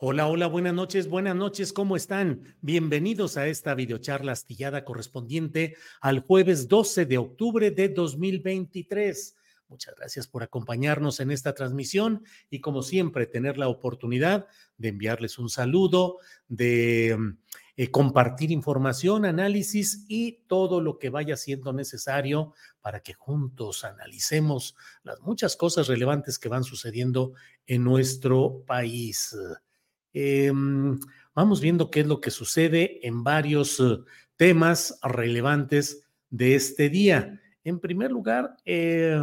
Hola, hola, buenas noches, buenas noches, ¿cómo están? Bienvenidos a esta videocharla astillada correspondiente al jueves 12 de octubre de 2023. Muchas gracias por acompañarnos en esta transmisión y como siempre tener la oportunidad de enviarles un saludo, de eh, compartir información, análisis y todo lo que vaya siendo necesario para que juntos analicemos las muchas cosas relevantes que van sucediendo en nuestro país. Eh, vamos viendo qué es lo que sucede en varios uh, temas relevantes de este día. En primer lugar, eh,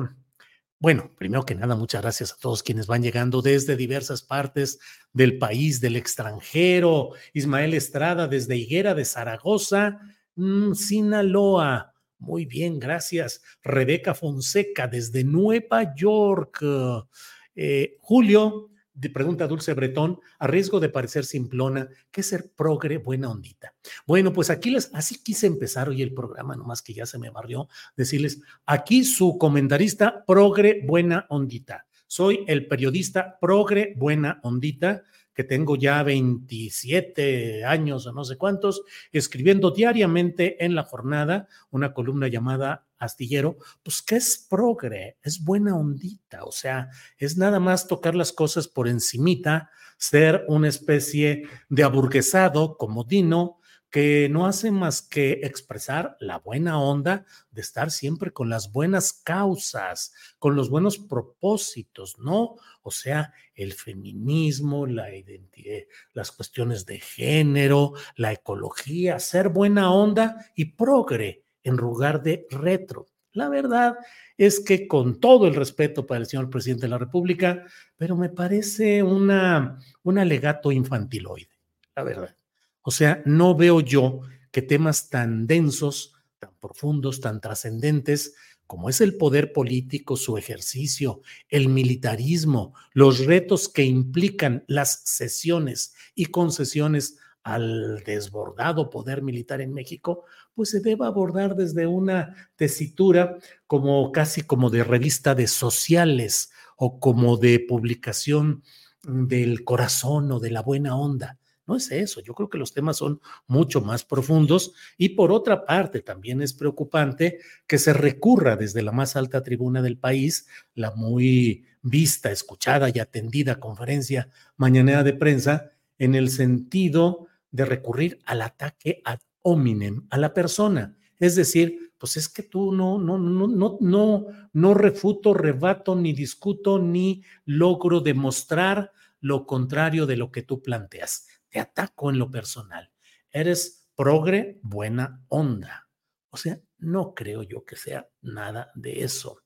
bueno, primero que nada, muchas gracias a todos quienes van llegando desde diversas partes del país, del extranjero. Ismael Estrada desde Higuera de Zaragoza, mmm, Sinaloa. Muy bien, gracias. Rebeca Fonseca desde Nueva York. Eh, Julio pregunta Dulce Bretón, a riesgo de parecer simplona, ¿qué es ser progre buena ondita? Bueno, pues aquí les, así quise empezar hoy el programa, nomás que ya se me barrió, decirles, aquí su comentarista progre buena ondita. Soy el periodista progre buena ondita, que tengo ya 27 años o no sé cuántos, escribiendo diariamente en la jornada una columna llamada Astillero, pues que es progre, es buena ondita, o sea, es nada más tocar las cosas por encimita, ser una especie de aburguesado comodino, que no hace más que expresar la buena onda de estar siempre con las buenas causas, con los buenos propósitos, ¿no? O sea, el feminismo, la identidad, las cuestiones de género, la ecología, ser buena onda y progre en lugar de retro. La verdad es que con todo el respeto para el señor presidente de la República, pero me parece una, un alegato infantiloide, la verdad. O sea, no veo yo que temas tan densos, tan profundos, tan trascendentes, como es el poder político, su ejercicio, el militarismo, los retos que implican las cesiones y concesiones al desbordado poder militar en México, pues se debe abordar desde una tesitura como casi como de revista de sociales o como de publicación del corazón o de la buena onda. No es eso, yo creo que los temas son mucho más profundos y por otra parte también es preocupante que se recurra desde la más alta tribuna del país, la muy vista, escuchada y atendida conferencia mañanera de prensa, en el sentido de recurrir al ataque ad hominem, a la persona. Es decir, pues es que tú no, no, no, no, no, no refuto, rebato, ni discuto, ni logro demostrar lo contrario de lo que tú planteas te ataco en lo personal. Eres progre, buena onda. O sea, no creo yo que sea nada de eso.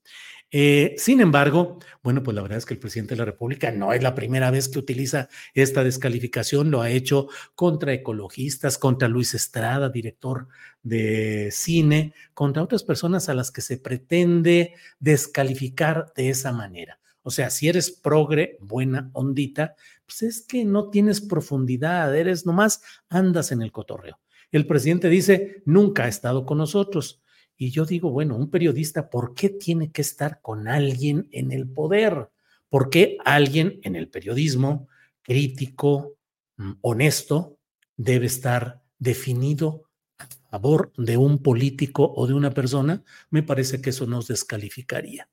Eh, sin embargo, bueno, pues la verdad es que el presidente de la República no es la primera vez que utiliza esta descalificación, lo ha hecho contra ecologistas, contra Luis Estrada, director de cine, contra otras personas a las que se pretende descalificar de esa manera. O sea, si eres progre, buena ondita, pues es que no tienes profundidad, eres nomás andas en el cotorreo. El presidente dice, nunca ha estado con nosotros. Y yo digo, bueno, un periodista, ¿por qué tiene que estar con alguien en el poder? ¿Por qué alguien en el periodismo crítico, mm, honesto, debe estar definido a favor de un político o de una persona? Me parece que eso nos descalificaría.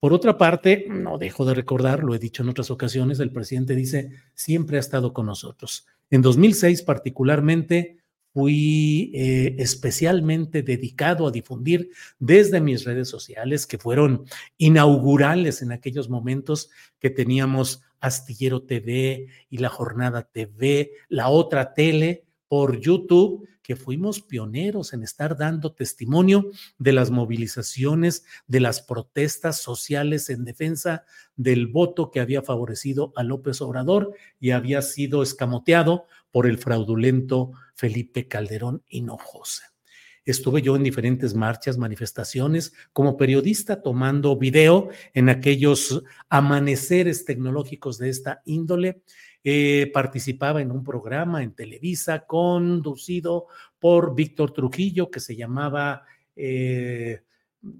Por otra parte, no dejo de recordar, lo he dicho en otras ocasiones, el presidente dice, siempre ha estado con nosotros. En 2006 particularmente fui eh, especialmente dedicado a difundir desde mis redes sociales, que fueron inaugurales en aquellos momentos que teníamos Astillero TV y la Jornada TV, la otra tele por YouTube, que fuimos pioneros en estar dando testimonio de las movilizaciones, de las protestas sociales en defensa del voto que había favorecido a López Obrador y había sido escamoteado por el fraudulento Felipe Calderón Hinojosa. Estuve yo en diferentes marchas, manifestaciones, como periodista tomando video en aquellos amaneceres tecnológicos de esta índole eh, participaba en un programa en Televisa conducido por Víctor Trujillo que se llamaba, eh,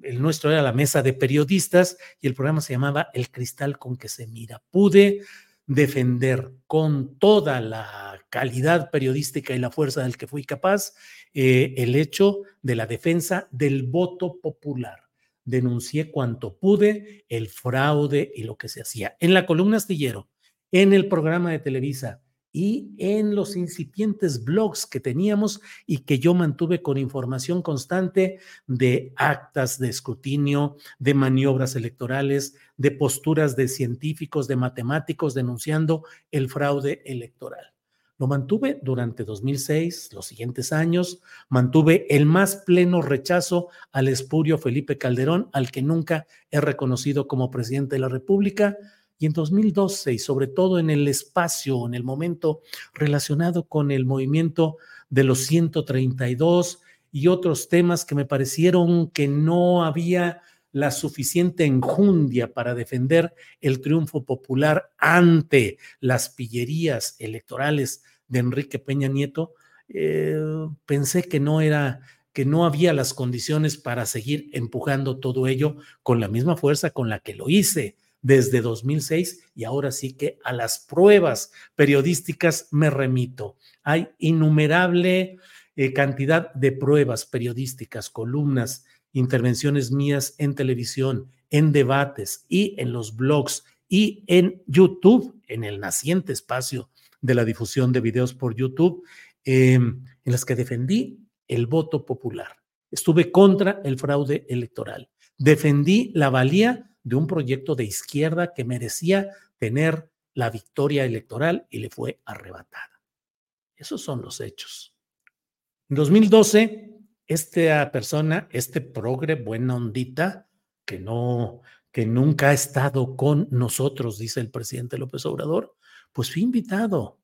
el nuestro era la mesa de periodistas y el programa se llamaba El cristal con que se mira. Pude defender con toda la calidad periodística y la fuerza del que fui capaz eh, el hecho de la defensa del voto popular denuncié cuanto pude el fraude y lo que se hacía. En la columna astillero en el programa de Televisa y en los incipientes blogs que teníamos y que yo mantuve con información constante de actas de escrutinio, de maniobras electorales, de posturas de científicos, de matemáticos denunciando el fraude electoral. Lo mantuve durante 2006, los siguientes años, mantuve el más pleno rechazo al espurio Felipe Calderón, al que nunca he reconocido como presidente de la República, y en 2012, y sobre todo en el espacio, en el momento relacionado con el movimiento de los 132 y otros temas que me parecieron que no había la suficiente enjundia para defender el triunfo popular ante las pillerías electorales de Enrique Peña Nieto, eh, pensé que no era que no había las condiciones para seguir empujando todo ello con la misma fuerza con la que lo hice desde 2006 y ahora sí que a las pruebas periodísticas me remito. Hay innumerable eh, cantidad de pruebas periodísticas, columnas, intervenciones mías en televisión, en debates y en los blogs y en YouTube, en el naciente espacio de la difusión de videos por YouTube, em, en las que defendí el voto popular. Estuve contra el fraude electoral. Defendí la valía de un proyecto de izquierda que merecía tener la victoria electoral y le fue arrebatada. Esos son los hechos. En 2012, esta persona, este progre buena ondita, que no, que nunca ha estado con nosotros, dice el presidente López Obrador, pues fui invitado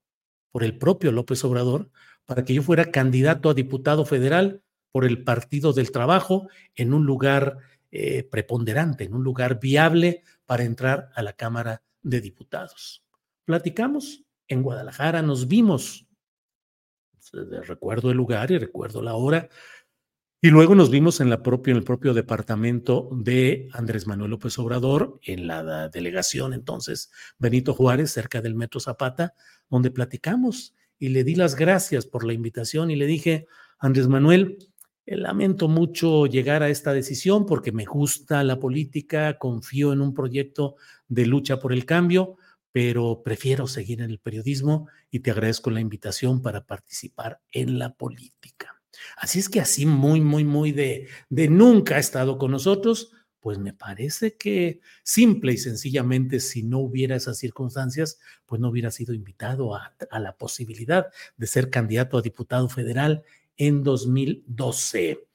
por el propio López Obrador para que yo fuera candidato a diputado federal por el Partido del Trabajo en un lugar eh, preponderante, en un lugar viable para entrar a la Cámara de Diputados. Platicamos en Guadalajara, nos vimos, recuerdo el lugar y recuerdo la hora, y luego nos vimos en, el propio departamento de Andrés Manuel López Obrador, en la delegación entonces Benito Juárez, cerca del Metro Zapata, donde platicamos. Y le di las gracias por la invitación y le dije, Andrés Manuel, eh, lamento mucho llegar a esta decisión porque me gusta la política, confío en un proyecto de lucha por el cambio, pero prefiero seguir en el periodismo y te agradezco la invitación para participar en la política. Así es que así muy, muy, muy de, de nunca ha estado con nosotros, pues me parece que simple y sencillamente si no hubiera esas circunstancias, pues no hubiera sido invitado a, a la posibilidad de ser candidato a diputado federal en 2012.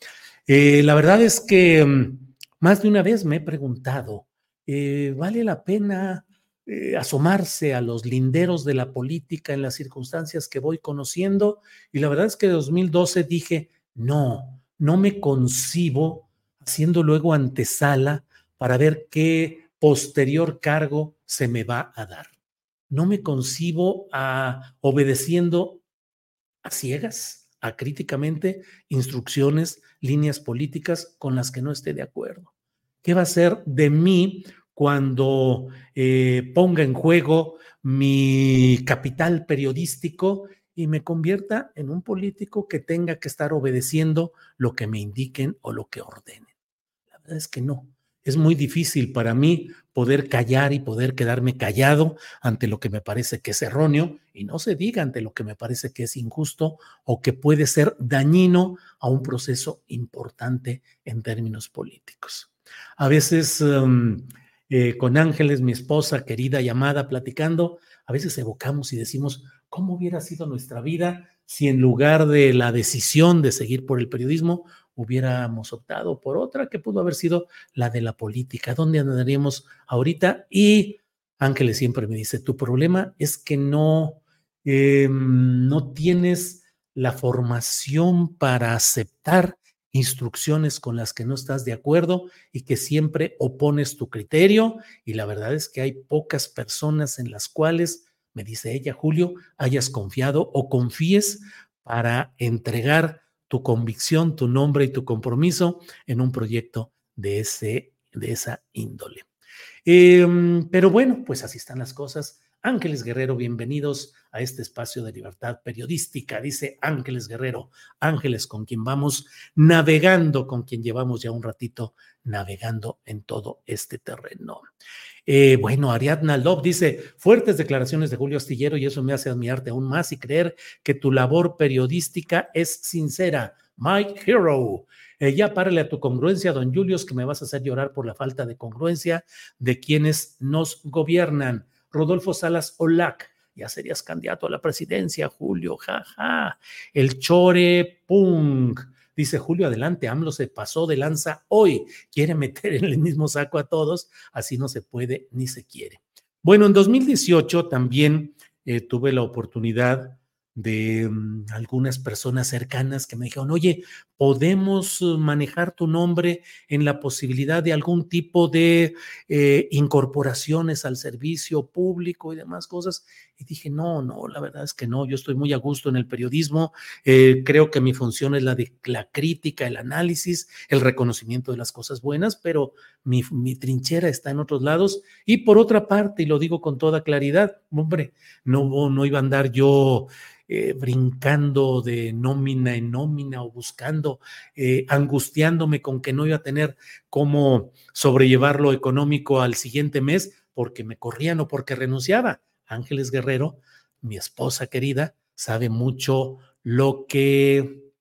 Eh, la verdad es que mm, más de una vez me he preguntado, eh, ¿vale la pena eh, asomarse a los linderos de la política en las circunstancias que voy conociendo? Y la verdad es que en 2012 dije, no, no me concibo haciendo luego antesala para ver qué posterior cargo se me va a dar. No me concibo a obedeciendo a ciegas acríticamente instrucciones, líneas políticas con las que no esté de acuerdo. ¿Qué va a ser de mí cuando eh, ponga en juego mi capital periodístico y me convierta en un político que tenga que estar obedeciendo lo que me indiquen o lo que ordenen? La verdad es que no. Es muy difícil para mí poder callar y poder quedarme callado ante lo que me parece que es erróneo y no se diga ante lo que me parece que es injusto o que puede ser dañino a un proceso importante en términos políticos. A veces em, eh, con Ángeles, mi esposa querida y amada, platicando, a veces evocamos y decimos, ¿cómo hubiera sido nuestra vida si en lugar de la decisión de seguir por el periodismo hubiéramos optado por otra que pudo haber sido la de la política. ¿Dónde andaríamos ahorita? Y Ángeles siempre me dice, tu problema es que no, em, no tienes la formación para aceptar instrucciones con las que no estás de acuerdo y que siempre opones tu criterio. Y la verdad es que hay pocas personas en las cuales, me dice ella, Julio, hayas confiado o confíes para entregar tu convicción, tu nombre y tu compromiso en un proyecto de, ese, de esa índole. Em, pero bueno, pues así están las cosas. Ángeles Guerrero, bienvenidos a este espacio de libertad periodística, dice Ángeles Guerrero, Ángeles con quien vamos navegando, con quien llevamos ya un ratito navegando en todo este terreno. Eh, bueno, Ariadna Love dice, fuertes declaraciones de Julio Astillero y eso me hace admirarte aún más y creer que tu labor periodística es sincera. Mike Hero. Eh, ya párale a tu congruencia, don Julius, que me vas a hacer llorar por la falta de congruencia de quienes nos gobiernan. Rodolfo Salas Olac, ya serías candidato a la presidencia, Julio, jaja. El Chore Punk. Dice Julio, adelante, AMLO se pasó de lanza hoy, quiere meter en el mismo saco a todos, así no se puede ni se quiere. Bueno, en 2018 también eh, tuve la oportunidad de mm, algunas personas cercanas que me dijeron, oye, podemos uh, manejar tu nombre en la posibilidad de algún tipo de eh, incorporaciones al servicio público y demás cosas. Y dije, no, no, la verdad es que no, yo estoy muy a gusto en el periodismo, eh, creo que mi función es la de la crítica, el análisis, el reconocimiento de las cosas buenas, pero mi, mi trinchera está en otros lados. Y por otra parte, y lo digo con toda claridad, hombre, no, no iba a andar yo eh, brincando de nómina en nómina o buscando, eh, angustiándome con que no iba a tener cómo sobrellevar lo económico al siguiente mes porque me corrían o porque renunciaba. Ángeles Guerrero, mi esposa querida, sabe mucho lo que,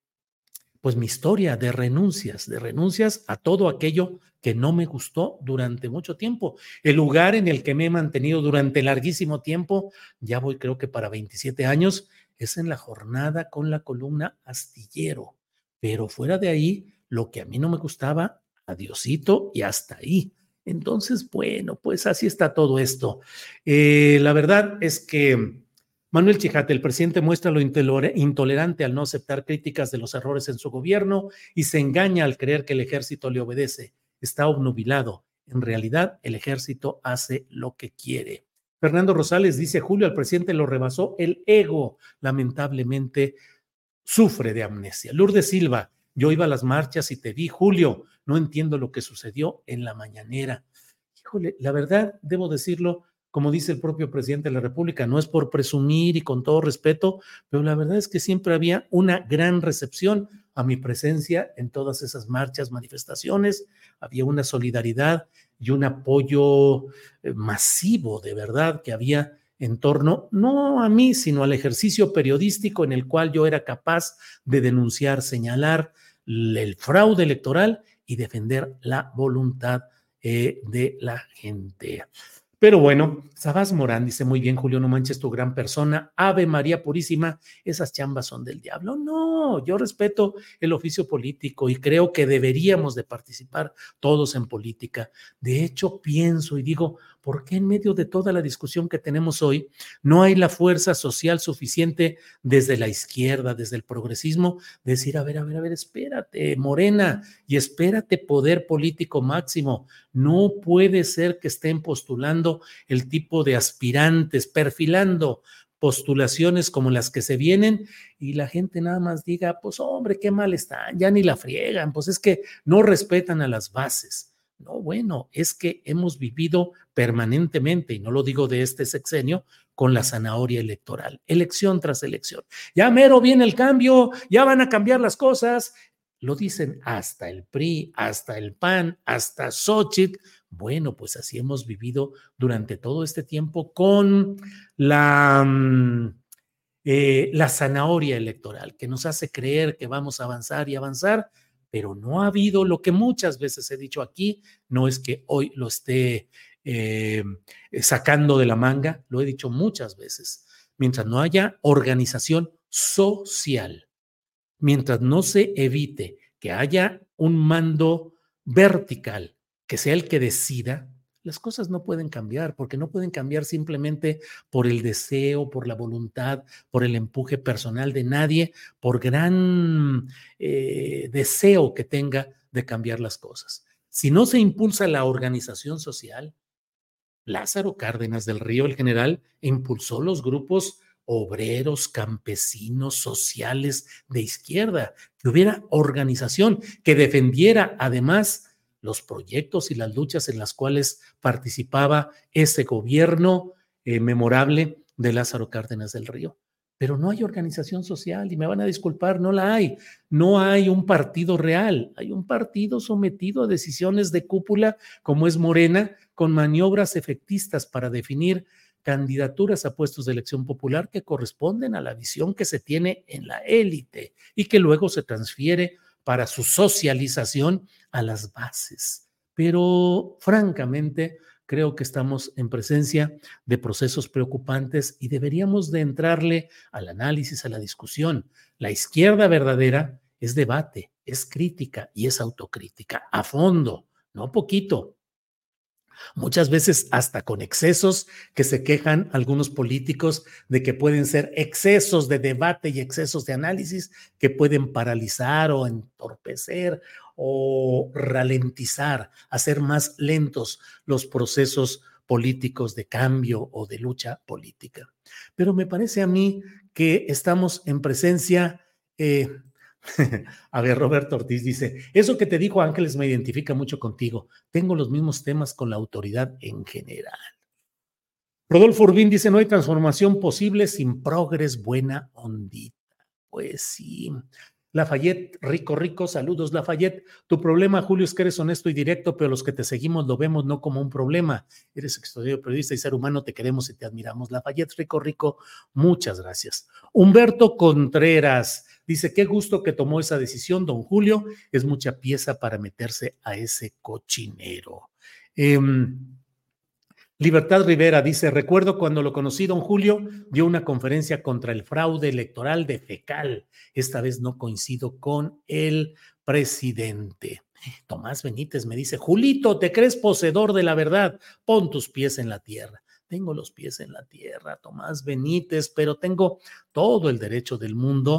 pues mi historia de renuncias, de renuncias a todo aquello que no me gustó durante mucho tiempo. El lugar en el que me he mantenido durante larguísimo tiempo, ya voy creo que para 27 años, es en la jornada con la columna astillero. Pero fuera de ahí, lo que a mí no me gustaba, adiosito y hasta ahí. Entonces, bueno, pues así está todo esto. Eh, la verdad es que Manuel Chijate, el presidente, muestra lo intolerante al no aceptar críticas de los errores en su gobierno y se engaña al creer que el ejército le obedece. Está obnubilado. En realidad, el ejército hace lo que quiere. Fernando Rosales dice, Julio, al presidente lo rebasó el ego. Lamentablemente sufre de amnesia. Lourdes Silva, yo iba a las marchas y te vi, Julio, no entiendo lo que sucedió en la mañanera. Híjole, la verdad, debo decirlo, como dice el propio presidente de la República, no es por presumir y con todo respeto, pero la verdad es que siempre había una gran recepción a mi presencia en todas esas marchas, manifestaciones, había una solidaridad y un apoyo eh, masivo de verdad que había en torno, no a mí, sino al ejercicio periodístico en el cual yo era capaz de denunciar, señalar el fraude electoral y defender la voluntad eh, de la gente. Pero bueno, Sabás Morán dice muy bien, Julio, no manches tu gran persona. Ave María Purísima, esas chambas son del diablo. No, yo respeto el oficio político y creo que deberíamos de participar todos en política. De hecho, pienso y digo, ¿por qué en medio de toda la discusión que tenemos hoy no hay la fuerza social suficiente desde la izquierda, desde el progresismo, de decir, a ver, a ver, a ver, espérate, Morena, y espérate poder político máximo. No puede ser que estén postulando el tipo de aspirantes, perfilando postulaciones como las que se vienen y la gente nada más diga, pues hombre, qué mal están, ya ni la friegan, pues es que no respetan a las bases. No, bueno, es que hemos vivido permanentemente, y no lo digo de este sexenio, con la zanahoria electoral, elección tras elección. Ya mero viene el cambio, ya van a cambiar las cosas. Lo dicen hasta el PRI, hasta el PAN, hasta Xochitl. Bueno, pues así hemos vivido durante todo este tiempo con la, mm, eh, la zanahoria electoral, que nos hace creer que vamos a avanzar y avanzar, pero no ha habido lo que muchas veces he dicho aquí, no es que hoy lo esté eh, sacando de la manga, lo he dicho muchas veces, mientras no haya organización social, mientras no se evite que haya un mando vertical que sea el que decida, las cosas no pueden cambiar, porque no pueden cambiar simplemente por el deseo, por la voluntad, por el empuje personal de nadie, por gran eh, deseo que tenga de cambiar las cosas. Si no se impulsa la organización social, Lázaro Cárdenas del Río, el general, impulsó los grupos obreros, campesinos, sociales de izquierda, que hubiera organización que defendiera además los proyectos y las luchas en las cuales participaba ese gobierno eh, memorable de Lázaro Cárdenas del Río. Pero no hay organización social y me van a disculpar, no la hay. No hay un partido real, hay un partido sometido a decisiones de cúpula como es Morena, con maniobras efectistas para definir candidaturas a puestos de elección popular que corresponden a la visión que se tiene en la élite y que luego se transfiere para su socialización a las bases. Pero francamente, creo que estamos en presencia de procesos preocupantes y deberíamos de entrarle al análisis, a la discusión. La izquierda verdadera es debate, es crítica y es autocrítica a fondo, no poquito muchas veces hasta con excesos que se quejan algunos políticos de que pueden ser excesos de debate y excesos de análisis que pueden paralizar o entorpecer o ralentizar, hacer más lentos los procesos políticos de cambio o de lucha política. Pero me parece a mí que estamos en presencia eh, A ver, Roberto Ortiz dice, eso que te dijo Ángeles me identifica mucho contigo. Tengo los mismos temas con la autoridad en general. Rodolfo Urbín dice, no hay transformación posible sin progres buena ondita. Pues sí. Lafayette, rico, rico, saludos Lafayette. Tu problema, Julio, es que eres honesto y directo, pero los que te seguimos lo vemos no como un problema. Eres extraordinario periodista y ser humano, te queremos y te admiramos. Lafayette, rico, rico, muchas gracias. Humberto Contreras, Dice, qué gusto que tomó esa decisión, don Julio. Es mucha pieza para meterse a ese cochinero. Em, Libertad Rivera dice, recuerdo cuando lo conocí, don Julio, dio una conferencia contra el fraude electoral de FECAL. Esta vez no coincido con el presidente. Tomás Benítez me dice, Julito, ¿te crees poseedor de la verdad? Pon tus pies en la tierra. Tengo los pies en la tierra, Tomás Benítez, pero tengo todo el derecho del mundo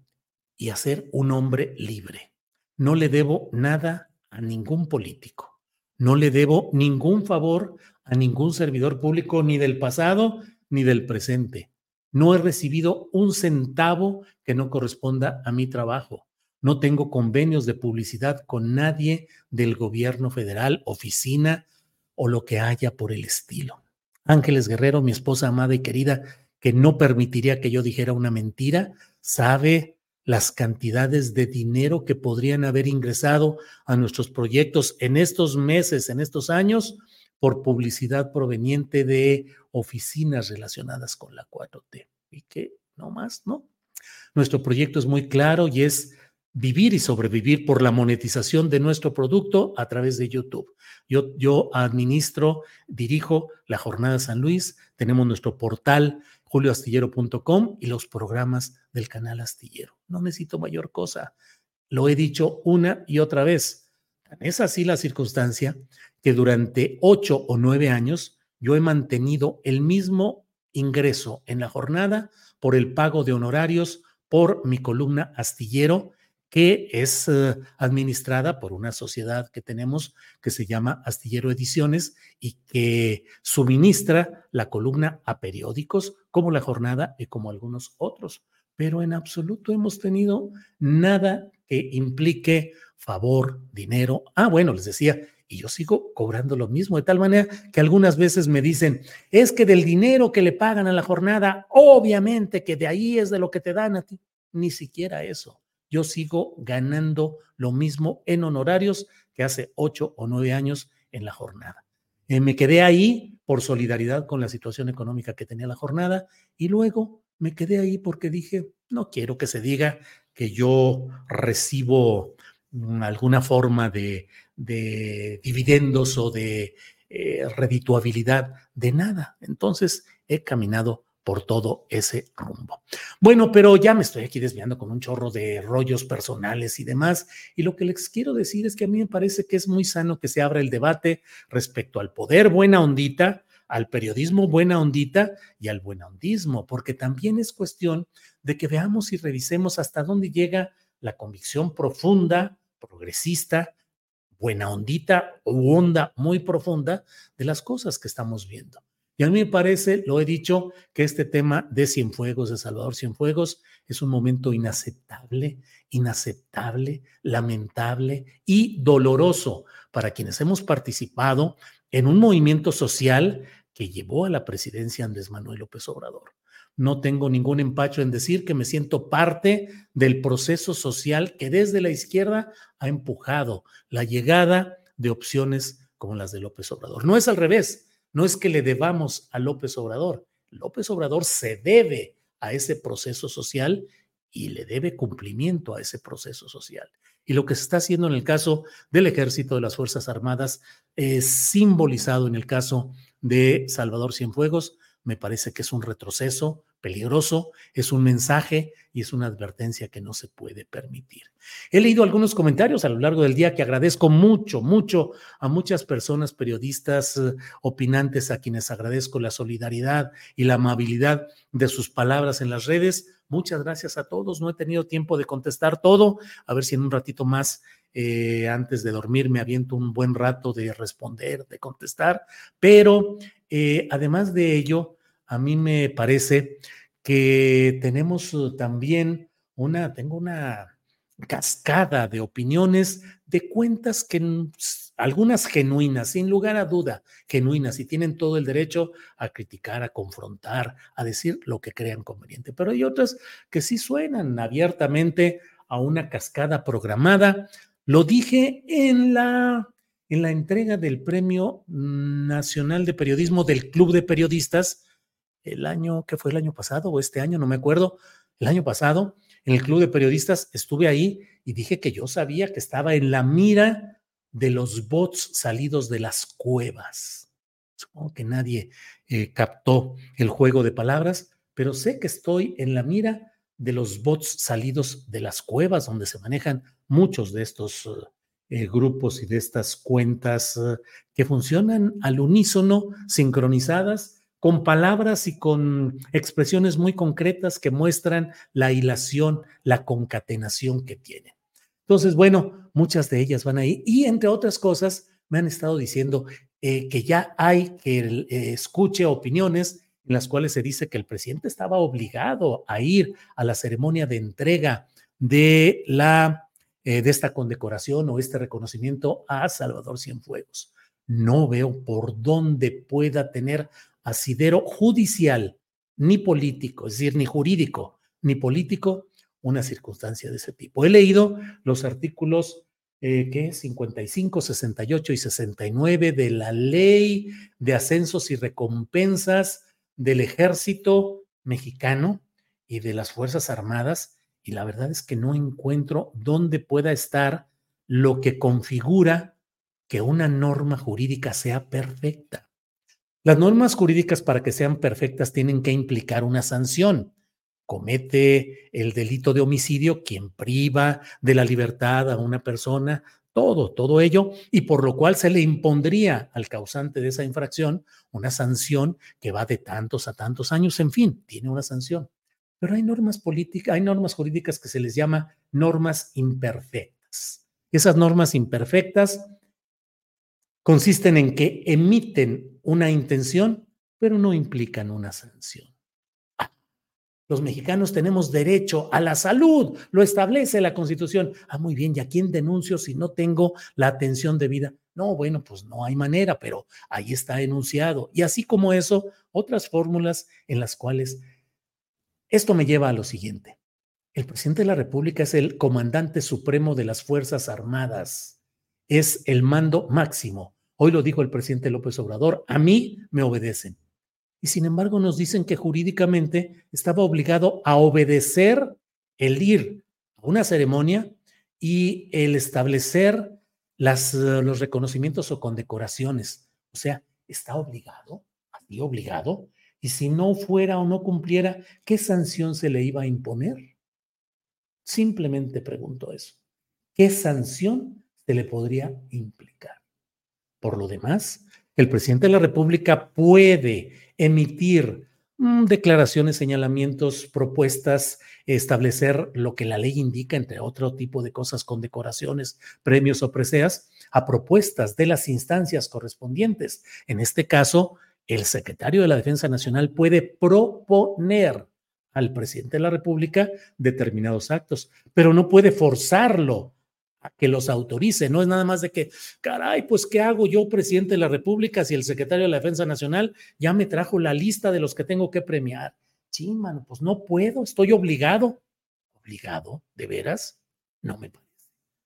y a ser un hombre libre. No le debo nada a ningún político. No le debo ningún favor a ningún servidor público, ni del pasado ni del presente. No he recibido un centavo que no corresponda a mi trabajo. no tengo convenios de publicidad con nadie del gobierno federal, oficina o lo que haya por el estilo. Ángeles Guerrero, mi esposa amada y querida, que no permitiría que yo dijera una mentira, sabe las cantidades de dinero que podrían haber ingresado a nuestros proyectos en estos meses, en estos años, por publicidad proveniente de oficinas relacionadas con la 4T. Y que no más, ¿no? Nuestro proyecto es muy claro y es vivir y sobrevivir por la monetización de nuestro producto a través de YouTube. Yo, yo administro, dirijo la Jornada San Luis, tenemos nuestro portal julioastillero.com y los programas del canal Astillero. No necesito mayor cosa. Lo he dicho una y otra vez. Es así la circunstancia que durante ocho o nueve años yo he mantenido el mismo ingreso en la jornada por el pago de honorarios por mi columna Astillero que es eh, administrada por una sociedad que tenemos que se llama Astillero Ediciones y que suministra la columna a periódicos como La Jornada y como algunos otros. Pero en absoluto hemos tenido nada que implique favor, dinero. Ah, bueno, les decía, y yo sigo cobrando lo mismo, de tal manera que algunas veces me dicen, es que del dinero que le pagan a la jornada, obviamente que de ahí es de lo que te dan a ti. Ni siquiera eso yo sigo ganando lo mismo en honorarios que hace ocho o nueve años en la jornada. Eh, me quedé ahí por solidaridad con la situación económica que tenía la jornada y luego me quedé ahí porque dije, no quiero que se diga que yo recibo mm, alguna forma de, dividendos o de eh, redituabilidad de nada. Entonces he caminado por todo ese rumbo. Bueno, pero ya me estoy aquí desviando con un chorro de rollos personales y demás. Y lo que les quiero decir es que a mí me parece que es muy sano que se abra el debate respecto al poder buena ondita, al periodismo buena ondita y al buena ondismo, porque también es cuestión de que veamos y revisemos hasta dónde llega la convicción profunda, progresista, buena ondita o onda muy profunda de las cosas que estamos viendo. Y a mí me parece, lo he dicho, que este tema de Cienfuegos, de Salvador Cienfuegos, es un momento inaceptable, inaceptable, lamentable y doloroso para quienes hemos participado en un movimiento social que llevó a la presidencia Andrés Manuel López Obrador. No tengo ningún empacho en decir que me siento parte del proceso social que desde la izquierda ha empujado la llegada de opciones como las de López Obrador. No es al revés no es que le debamos a López Obrador. López Obrador se debe a ese proceso social y le debe cumplimiento a ese proceso social. Y lo que se está haciendo en el caso del ejército de las Fuerzas Armadas es simbolizado en el caso de Salvador Cienfuegos, me parece que es un retroceso peligroso, es un mensaje y es una advertencia que no se puede permitir. He leído algunos comentarios a lo largo del día que agradezco mucho, mucho a muchas personas, periodistas, eh, opinantes, a quienes agradezco la solidaridad y la amabilidad de sus palabras en las redes. Muchas gracias a todos. No he tenido tiempo de contestar todo. A ver si en un ratito más, eh, antes de dormir, me aviento un buen rato de responder, de contestar. Pero eh, además de ello, a mí me parece que tenemos uh, también una, tengo una cascada de opiniones, de cuentas que algunas genuinas, sin lugar a duda, genuinas y tienen todo el derecho a criticar, a confrontar, a decir lo que crean conveniente. Pero hay otras que sí suenan abiertamente a una cascada programada. Lo dije en la en la entrega del Premio Nacional de Periodismo del Club de Periodistas el año, que fue el año pasado o este año, no me acuerdo, el año pasado, en el Club de Periodistas estuve ahí y dije que yo sabía que estaba en la mira de los bots salidos de las cuevas. Supongo que nadie eh, captó el juego de palabras, pero sé que estoy en la mira de los bots salidos de las cuevas donde se manejan muchos de estos eh, grupos y de estas cuentas eh, que funcionan al unísono, sincronizadas con palabras y con expresiones muy concretas que muestran la hilación, la concatenación que tienen. Entonces, bueno, muchas de ellas van ahí y entre otras cosas me han estado diciendo eh, que ya hay que escuche opiniones en las cuales se dice que el presidente estaba obligado a ir a la ceremonia de entrega de la eh, de esta condecoración o este reconocimiento a Salvador Cienfuegos. No veo por dónde pueda tener asidero judicial, ni político, es decir, ni jurídico, ni político, una circunstancia de ese tipo. He leído los artículos ¿qué? 55, 68 y 69 de la ley de ascensos y recompensas del ejército mexicano y de las Fuerzas Armadas, y la verdad es que no encuentro dónde pueda estar lo que configura que una norma jurídica sea perfecta. Las normas jurídicas para que sean perfectas tienen que implicar una sanción comete el delito de homicidio, quien priva de la libertad a una persona, todo, todo ello, y por lo cual se le impondría al causante de esa infracción una sanción que va de tantos a tantos años, en fin, tiene una sanción. Pero hay normas políticas, hay normas jurídicas que se les llama normas imperfectas. Esas normas imperfectas consisten en que emiten una intención, pero no implican una sanción. Los mexicanos tenemos derecho a la salud, lo establece la Constitución. Ah, muy bien, ¿y a quién denuncio si no tengo la atención debida? No, bueno, pues no hay manera, pero ahí está enunciado. Y así como eso, otras fórmulas en las cuales esto me lleva a lo siguiente. El presidente de la República es el comandante supremo de las Fuerzas Armadas, es el mando máximo. Hoy lo dijo el presidente López Obrador, a mí me obedecen y sin embargo nos dicen que jurídicamente estaba obligado a obedecer el ir a una ceremonia y el establecer las, eh, los reconocimientos o condecoraciones. O sea, está obligado, así obligado, y si no fuera o no cumpliera, ¿qué sanción se le iba a imponer? Simplemente pregunto eso. ¿Qué sanción se le podría implicar? Por lo demás, el presidente de la República puede emitir mm, declaraciones, señalamientos, propuestas, establecer lo que la ley indica, entre otro tipo de cosas, condecoraciones, premios o preseas, a propuestas de las instancias correspondientes. En este caso, el secretario de la Defensa Nacional puede proponer al presidente de la República determinados actos, pero no puede forzarlo a que los autorice. No es nada más de que, caray, pues, ¿qué hago yo, presidente de la República, si el secretario de la Defensa Nacional ya me trajo la lista de los que tengo que premiar? Sí, mano, pues no puedo, estoy obligado. ¿Obligado? ¿De veras? No me parece.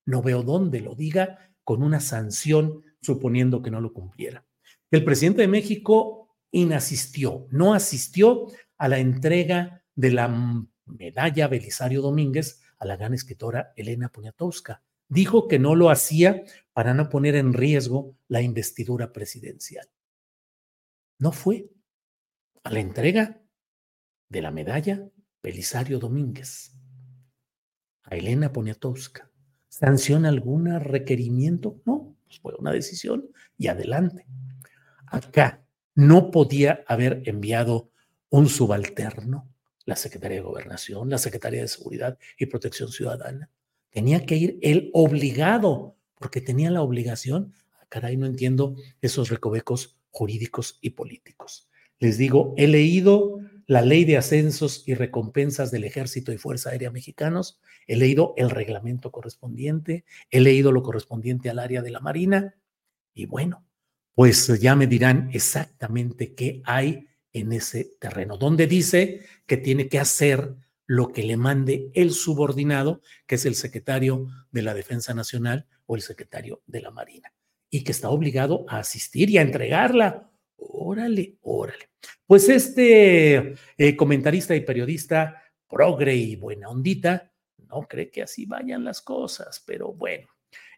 No veo dónde lo diga con una sanción suponiendo que no lo cumpliera. El presidente de México inasistió, no asistió a la entrega de la medalla Belisario Domínguez a la gran escritora Elena Poniatowska dijo que no lo hacía para no poner en riesgo la investidura presidencial. No fue a la entrega de la medalla Belisario Domínguez a Elena Poniatowska. ¿Sanción alguna? ¿Requerimiento? No, pues fue una decisión y adelante. Acá no podía haber enviado un subalterno, la Secretaría de Gobernación, la Secretaría de Seguridad y Protección Ciudadana, Tenía que ir él obligado, porque tenía la obligación. Ah, caray, no entiendo esos recovecos jurídicos y políticos. Les digo, he leído la ley de ascensos y recompensas del Ejército y Fuerza Aérea Mexicanos, he leído el reglamento correspondiente, he leído lo correspondiente al área de la Marina, y bueno, pues ya me dirán exactamente qué hay en ese terreno, donde dice que tiene que hacer lo que le mande el subordinado, que es el secretario de la Defensa Nacional o el secretario de la Marina, y que está obligado a asistir y a entregarla. Órale, órale. Pues este eh, comentarista y periodista progre y buena ondita, no cree que así vayan las cosas, pero bueno.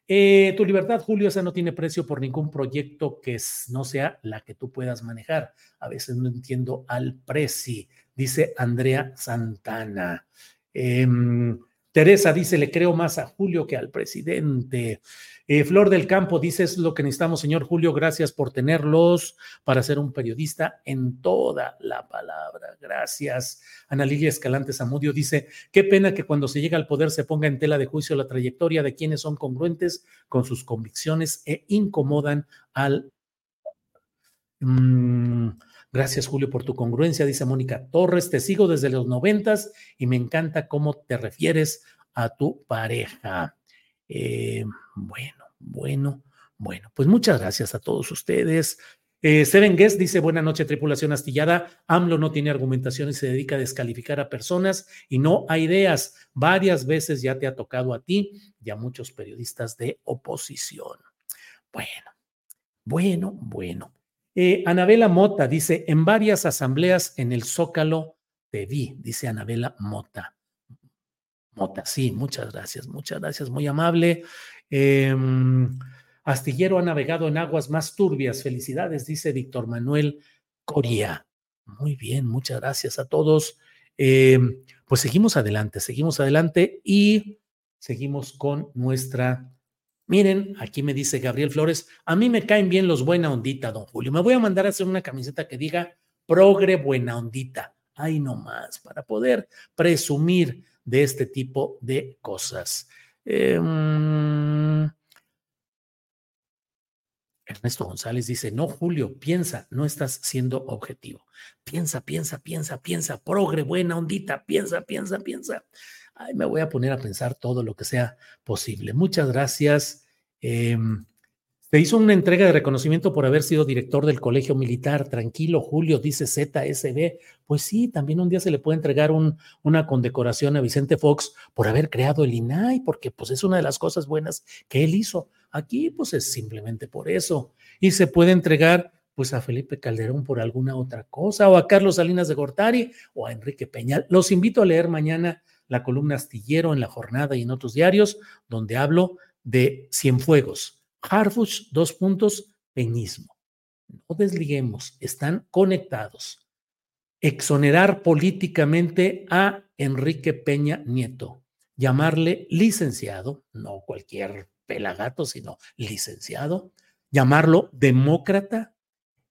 Eh, tu libertad, Julio, esa no tiene precio por ningún proyecto que no sea la que tú puedas manejar. A veces no entiendo al preci dice Andrea Santana. Em, Teresa dice, le creo más a Julio que al presidente. Eh, Flor del Campo dice, es lo que necesitamos, señor Julio, gracias por tenerlos para ser un periodista en toda la palabra. Gracias. Ana Lilia Escalante Zamudio dice, qué pena que cuando se llega al poder se ponga en tela de juicio la trayectoria de quienes son congruentes con sus convicciones e incomodan al... Mm, Gracias, Julio, por tu congruencia, dice Mónica Torres. Te sigo desde los noventas y me encanta cómo te refieres a tu pareja. Eh, bueno, bueno, bueno, pues muchas gracias a todos ustedes. Eh, Guest dice, buena noche, tripulación astillada. AMLO no tiene argumentación y se dedica a descalificar a personas y no a ideas. Varias veces ya te ha tocado a ti y a muchos periodistas de oposición. Bueno, bueno, bueno. Eh, Anabela Mota dice, en varias asambleas en el Zócalo te vi, dice Anabela Mota. Mota, sí, muchas gracias, muchas gracias, muy amable. Em, Astillero ha navegado en aguas más turbias. Felicidades, dice Víctor Manuel Coria. Muy bien, muchas gracias a todos. Eh, pues seguimos adelante, seguimos adelante y seguimos con nuestra. Miren, aquí me dice Gabriel Flores, a mí me caen bien los buena ondita, don Julio. Me voy a mandar a hacer una camiseta que diga progre buena ondita. Ay, no más, para poder presumir de este tipo de cosas. Eh, Ernesto González dice, no, Julio, piensa, no estás siendo objetivo. Piensa, piensa, piensa, piensa, progre, buena ondita, piensa, piensa, piensa. Ay, me voy a poner a pensar todo lo que sea posible. Muchas gracias. Eh, te hizo una entrega de reconocimiento por haber sido director del Colegio Militar. Tranquilo, Julio, dice ZSB. Pues sí, también un día se le puede entregar un, una condecoración a Vicente Fox por haber creado el INAI, porque pues es una de las cosas buenas que él hizo. Aquí pues es simplemente por eso. Y se puede entregar pues a Felipe Calderón por alguna otra cosa, o a Carlos Salinas de Gortari, o a Enrique Peñal. Los invito a leer mañana la columna Astillero en la jornada y en otros diarios, donde hablo de Cienfuegos Harfuch, dos puntos, peñismo. No desliguemos, están conectados. Exonerar políticamente a Enrique Peña Nieto, llamarle licenciado, no cualquier pelagato, sino licenciado, llamarlo demócrata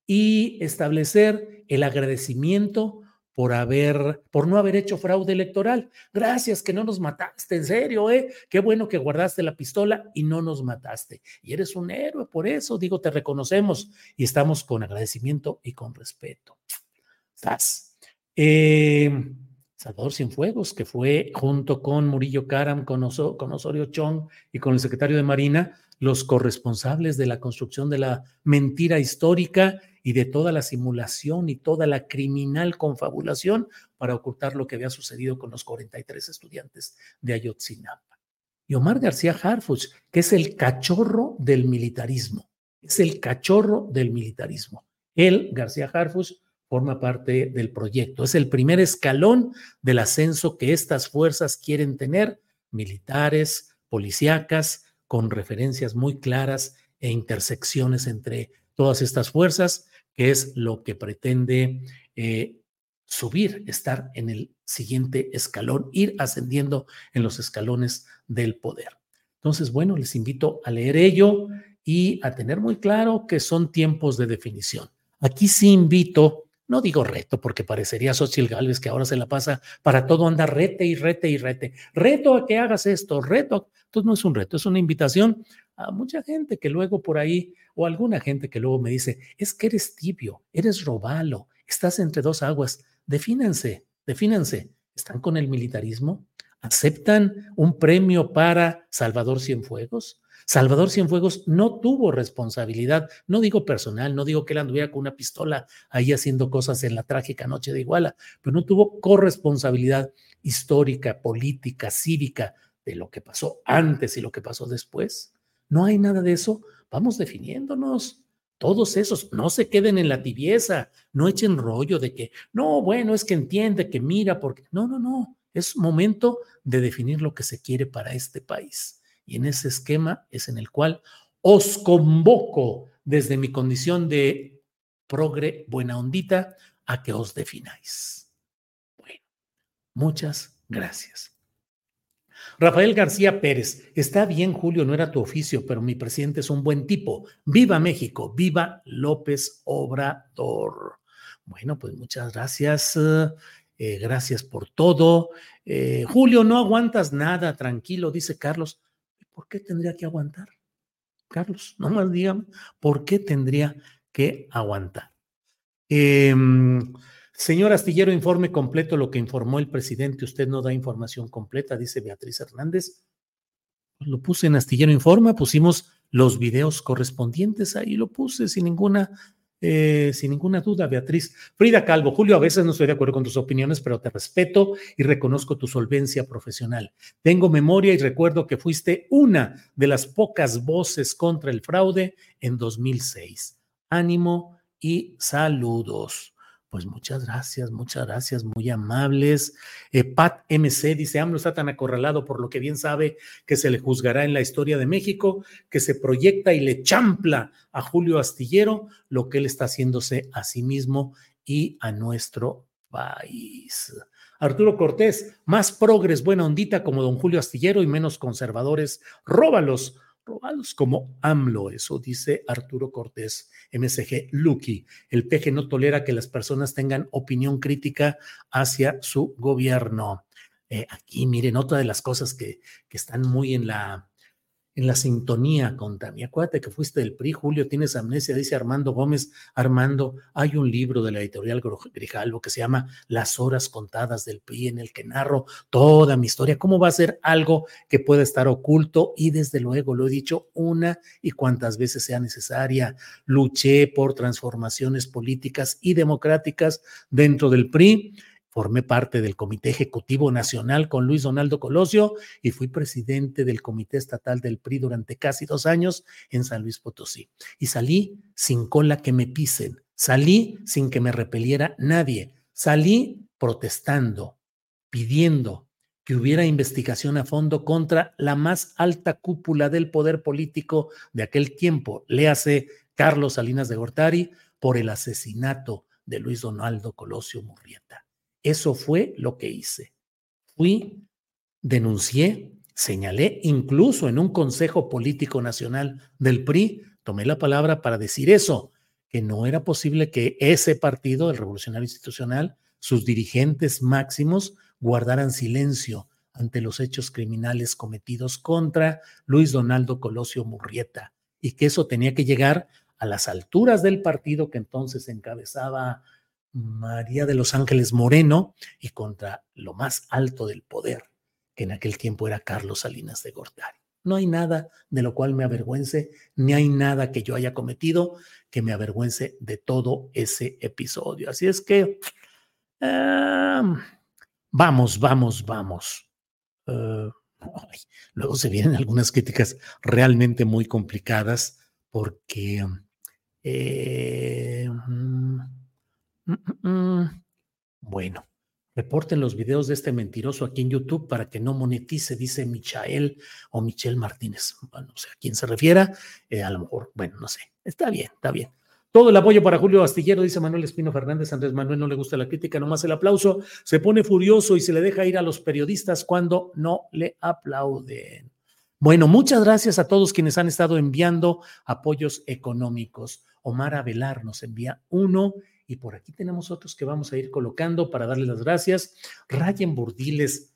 y establecer el agradecimiento por haber, por no haber hecho fraude electoral. Gracias que no nos mataste, en serio, ¿eh? Qué bueno que guardaste la pistola y no nos mataste. Y eres un héroe, por eso digo, te reconocemos y estamos con agradecimiento y con respeto. ¿Estás? Eh, Salvador Cienfuegos, que fue junto con Murillo Karam, con, con Osorio Chong y con el secretario de Marina, los corresponsables de la construcción de la mentira histórica y de toda la simulación y toda la criminal confabulación para ocultar lo que había sucedido con los 43 estudiantes de Ayotzinapa. Y Omar García Harfuch, que es el cachorro del militarismo, es el cachorro del militarismo. Él, García Harfuch, forma parte del proyecto. Es el primer escalón del ascenso que estas fuerzas quieren tener, militares, policíacas, con referencias muy claras e intersecciones entre todas estas fuerzas que es lo que pretende eh, subir, estar en el siguiente escalón, ir ascendiendo en los escalones del poder. Entonces, bueno, les invito a leer ello y a tener muy claro que son tiempos de definición. Aquí sí invito, no digo reto porque parecería Xochitl Galvez que ahora se la pasa para todo anda rete y rete y rete. Reto a que hagas esto, reto. Entonces no es un reto, es una invitación a mucha gente que luego por ahí, o alguna gente que luego me dice, es que eres tibio, eres robalo, estás entre dos aguas, defínense, defínense, ¿están con el militarismo? ¿Aceptan un premio para Salvador Cienfuegos? Salvador Cienfuegos no tuvo responsabilidad, no digo personal, no digo que él anduviera con una pistola ahí haciendo cosas en la trágica noche de Iguala, pero no tuvo corresponsabilidad histórica, política, cívica de lo que pasó antes y lo que pasó después. No hay nada de eso. Vamos definiéndonos. Todos esos, no se queden en la tibieza, no echen rollo de que, no, bueno, es que entiende, que mira, porque, no, no, no, es momento de definir lo que se quiere para este país. Y en ese esquema es en el cual os convoco desde mi condición de progre buena ondita a que os defináis. Bueno, muchas gracias. Rafael García Pérez, está bien, Julio, no era tu oficio, pero mi presidente es un buen tipo. Viva México, viva López Obrador. Bueno, pues muchas gracias. Eh, gracias por todo. Eh, Julio, no aguantas nada, tranquilo, dice Carlos. ¿Por qué tendría que aguantar? Carlos, no más dígame, ¿por qué tendría que aguantar? Eh, Señor Astillero, informe completo lo que informó el presidente. Usted no da información completa, dice Beatriz Hernández. Lo puse en Astillero Informa, pusimos los videos correspondientes, ahí lo puse sin ninguna eh, sin ninguna duda, Beatriz. Frida Calvo, Julio, a veces no estoy de acuerdo con tus opiniones, pero te respeto y reconozco tu solvencia profesional. Tengo memoria y recuerdo que fuiste una de las pocas voces contra el fraude en 2006. Ánimo y saludos. Pues muchas gracias, muchas gracias, muy amables. Eh, Pat MC dice, AMLO está tan acorralado por lo que bien sabe que se le juzgará en la historia de México, que se proyecta y le champla a Julio Astillero lo que él está haciéndose a sí mismo y a nuestro país. Arturo Cortés, más progres, buena ondita como don Julio Astillero y menos conservadores, róbalos robados como AMLO, eso dice Arturo Cortés, MSG Lucky. El PG no tolera que las personas tengan opinión crítica hacia su gobierno. Eh, aquí, miren, otra de las cosas que, que están muy en la, en la sintonía con Tami. Acuérdate que fuiste del PRI, Julio, tienes amnesia, dice Armando Gómez. Armando, hay un libro de la editorial Grijalvo que se llama Las horas contadas del PRI, en el que narro toda mi historia. ¿Cómo va a ser algo que pueda estar oculto? Y desde luego, lo he dicho una y cuantas veces sea necesaria, luché por transformaciones políticas y democráticas dentro del PRI Formé parte del Comité Ejecutivo Nacional con Luis Donaldo Colosio y fui presidente del Comité Estatal del PRI durante casi dos años en San Luis Potosí. Y salí sin cola que me pisen, salí sin que me repeliera nadie, salí protestando, pidiendo que hubiera investigación a fondo contra la más alta cúpula del poder político de aquel tiempo, léase Carlos Salinas de Gortari, por el asesinato de Luis Donaldo Colosio Murrieta. Eso fue lo que hice. Fui, denuncié, señalé, incluso en un Consejo Político Nacional del PRI, tomé la palabra para decir eso, que no era posible que ese partido, el Revolucionario Institucional, sus dirigentes máximos, guardaran silencio ante los hechos criminales cometidos contra Luis Donaldo Colosio Murrieta y que eso tenía que llegar a las alturas del partido que entonces encabezaba María de los Ángeles Moreno y contra lo más alto del poder, que en aquel tiempo era Carlos Salinas de Gortari. No hay nada de lo cual me avergüence, ni hay nada que yo haya cometido que me avergüence de todo ese episodio. Así es que, vamos, vamos, vamos. Eh, luego se vienen algunas críticas realmente muy complicadas porque... Eh, Mm, mm, mm. Bueno, reporten los videos de este mentiroso aquí en YouTube para que no monetice, dice Michael o Michelle Martínez. Bueno, no sé a quién se refiera, eh, a lo mejor, bueno, no sé. Está bien, está bien. Todo el apoyo para Julio Astillero, dice Manuel Espino Fernández. Andrés Manuel no le gusta la crítica, nomás el aplauso. Se pone furioso y se le deja ir a los periodistas cuando no le aplauden. Bueno, muchas gracias a todos quienes han estado enviando apoyos económicos. Omar Avelar nos envía uno y por aquí tenemos otros que vamos a ir colocando para darle las gracias. Rayen Burdiles,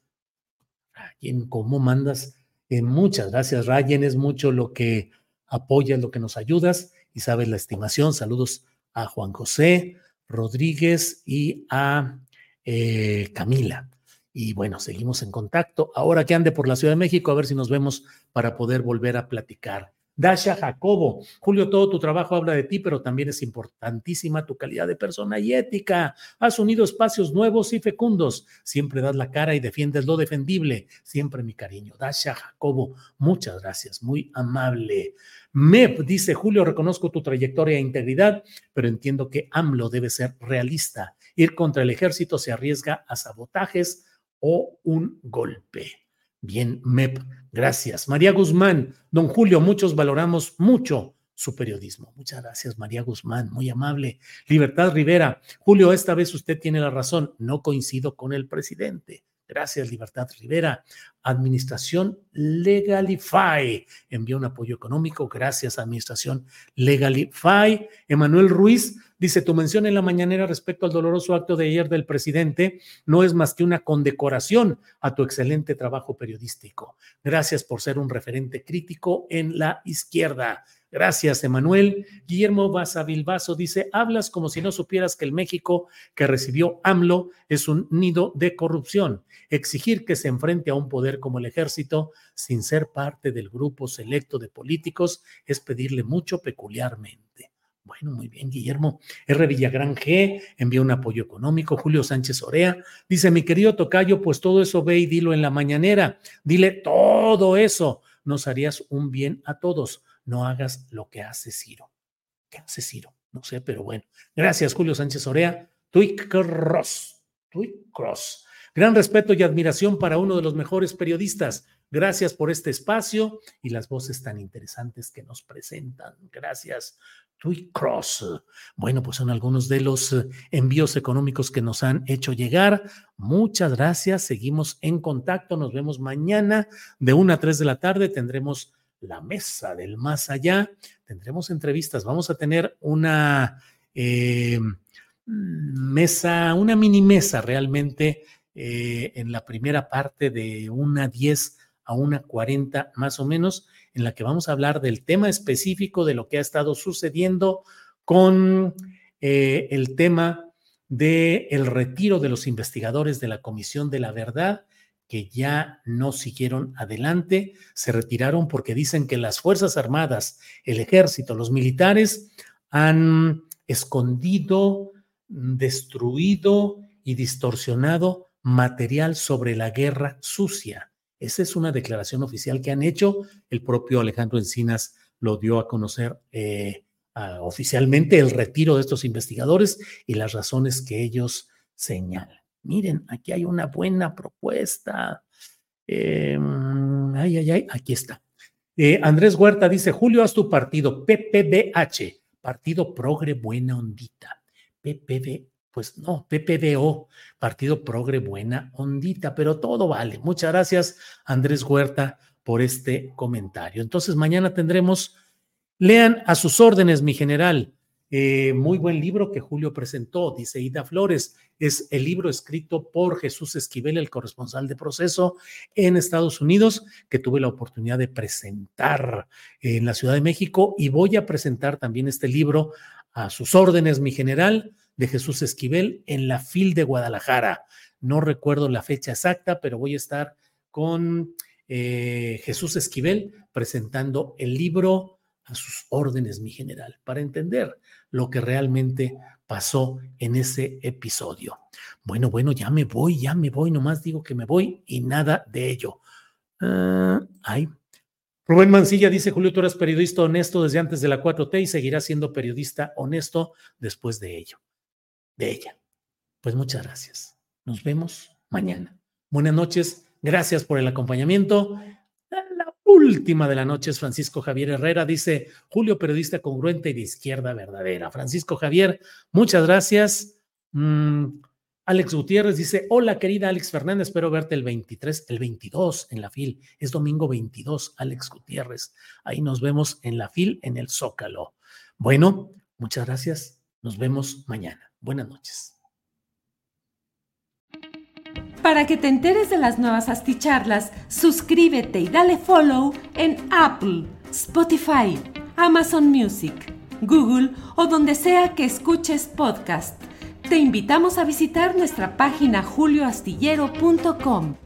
Rayen, ¿cómo mandas? Eh, muchas gracias, Rayen, es mucho lo que apoyas, lo que nos ayudas y sabes la estimación. Saludos a Juan José Rodríguez y a eh, Camila. Y bueno, seguimos en contacto. Ahora que ande por la Ciudad de México, a ver si nos vemos para poder volver a platicar. Dasha Jacobo, Julio, todo tu trabajo habla de ti, pero también es importantísima tu calidad de persona y ética. Has unido espacios nuevos y fecundos. Siempre das la cara y defiendes lo defendible. Siempre mi cariño. Dasha Jacobo, muchas gracias, muy amable. MEP dice, Julio, reconozco tu trayectoria e integridad, pero entiendo que AMLO debe ser realista. Ir contra el ejército se arriesga a sabotajes o un golpe. Bien, MEP, gracias. María Guzmán, don Julio, muchos valoramos mucho su periodismo. Muchas gracias, María Guzmán, muy amable. Libertad Rivera, Julio, esta vez usted tiene la razón, no coincido con el presidente. Gracias, Libertad Rivera. Administración Legalify envió un apoyo económico. Gracias, Administración Legalify. Emanuel Ruiz dice: Tu mención en la mañanera respecto al doloroso acto de ayer del presidente no es más que una condecoración a tu excelente trabajo periodístico. Gracias por ser un referente crítico en la izquierda. Gracias, Emanuel. Guillermo Basavilbaso dice, hablas como si no supieras que el México que recibió AMLO es un nido de corrupción. Exigir que se enfrente a un poder como el ejército sin ser parte del grupo selecto de políticos es pedirle mucho peculiarmente. Bueno, muy bien, Guillermo. R. Villagrán G envía un apoyo económico. Julio Sánchez Orea dice: Mi querido Tocayo, pues todo eso ve y dilo en la mañanera. Dile todo eso. Nos harías un bien a todos no hagas lo que hace Ciro. ¿Qué hace Ciro? No sé, pero bueno. Gracias, Julio Sánchez Orea. Twig Cross. Cross. Gran respeto y admiración para uno de los mejores periodistas. Gracias por este espacio y las voces tan interesantes que nos presentan. Gracias, Twig Cross. Bueno, pues son algunos de los eh, envíos económicos que nos han hecho llegar. Muchas gracias. Seguimos en contacto. Nos vemos mañana de 1 a 3 de la tarde. Tendremos la mesa del más allá. Tendremos entrevistas, vamos a tener una eh, mesa, una mini mesa realmente eh, en la primera parte de una 10 a una 40 más o menos, en la que vamos a hablar del tema específico de lo que ha estado sucediendo con eh, el tema del el retiro de los investigadores de la Comisión de la Verdad que ya no siguieron adelante, se retiraron porque dicen que las Fuerzas Armadas, el ejército, los militares han escondido, destruido y distorsionado material sobre la guerra sucia. Esa es una declaración oficial que han hecho. El propio Alejandro Encinas lo dio a conocer eh, oficialmente el retiro de estos investigadores y las razones que ellos señalan miren, aquí hay una buena propuesta. Em, ay, ay, ay, aquí está. Eh, Andrés Huerta dice, Julio, haz tu partido, PPBH, Partido Progre Buena Ondita. PPB, pues no, PPBO, Partido Progre Buena Ondita, pero todo vale. Muchas gracias, Andrés Huerta, por este comentario. Entonces, mañana tendremos, lean a sus órdenes, mi general. Eh, muy buen libro que Julio presentó, dice Ida Flores. Es el libro escrito por Jesús Esquivel, el corresponsal de proceso en Estados Unidos, que tuve la oportunidad de presentar en la Ciudad de México y voy a presentar también este libro a sus órdenes, mi general, de Jesús Esquivel en la FIL de Guadalajara. No recuerdo la fecha exacta, pero voy a estar con eh, Jesús Esquivel presentando el libro a sus órdenes, mi general, para entender lo que realmente pasó en ese episodio. Bueno, bueno, ya me voy, ya me voy, nomás digo que me voy y nada de ello. Ah, ay. Rubén Mancilla dice, Julio, tú eres periodista honesto desde antes de la 4T y seguirás siendo periodista honesto después de ello, de ella. Pues muchas gracias. Nos vemos mañana. Buenas noches, gracias por el acompañamiento última de la noche es Francisco Javier Herrera. Dice Julio, periodista congruente y de izquierda verdadera. Francisco Javier, muchas gracias. Mm, Alex Gutiérrez dice: Hola, querida Alex Fernández, espero verte el 23, el 22 en la FIL. Es domingo 22, Alex Gutiérrez. Ahí nos vemos en la FIL, en el Zócalo. Bueno, muchas gracias. Nos vemos mañana. Buenas noches. Para que te enteres de las nuevas asticharlas, suscríbete y dale follow en Apple, Spotify, Amazon Music, Google o donde sea que escuches podcast. Te invitamos a visitar nuestra página julioastillero.com.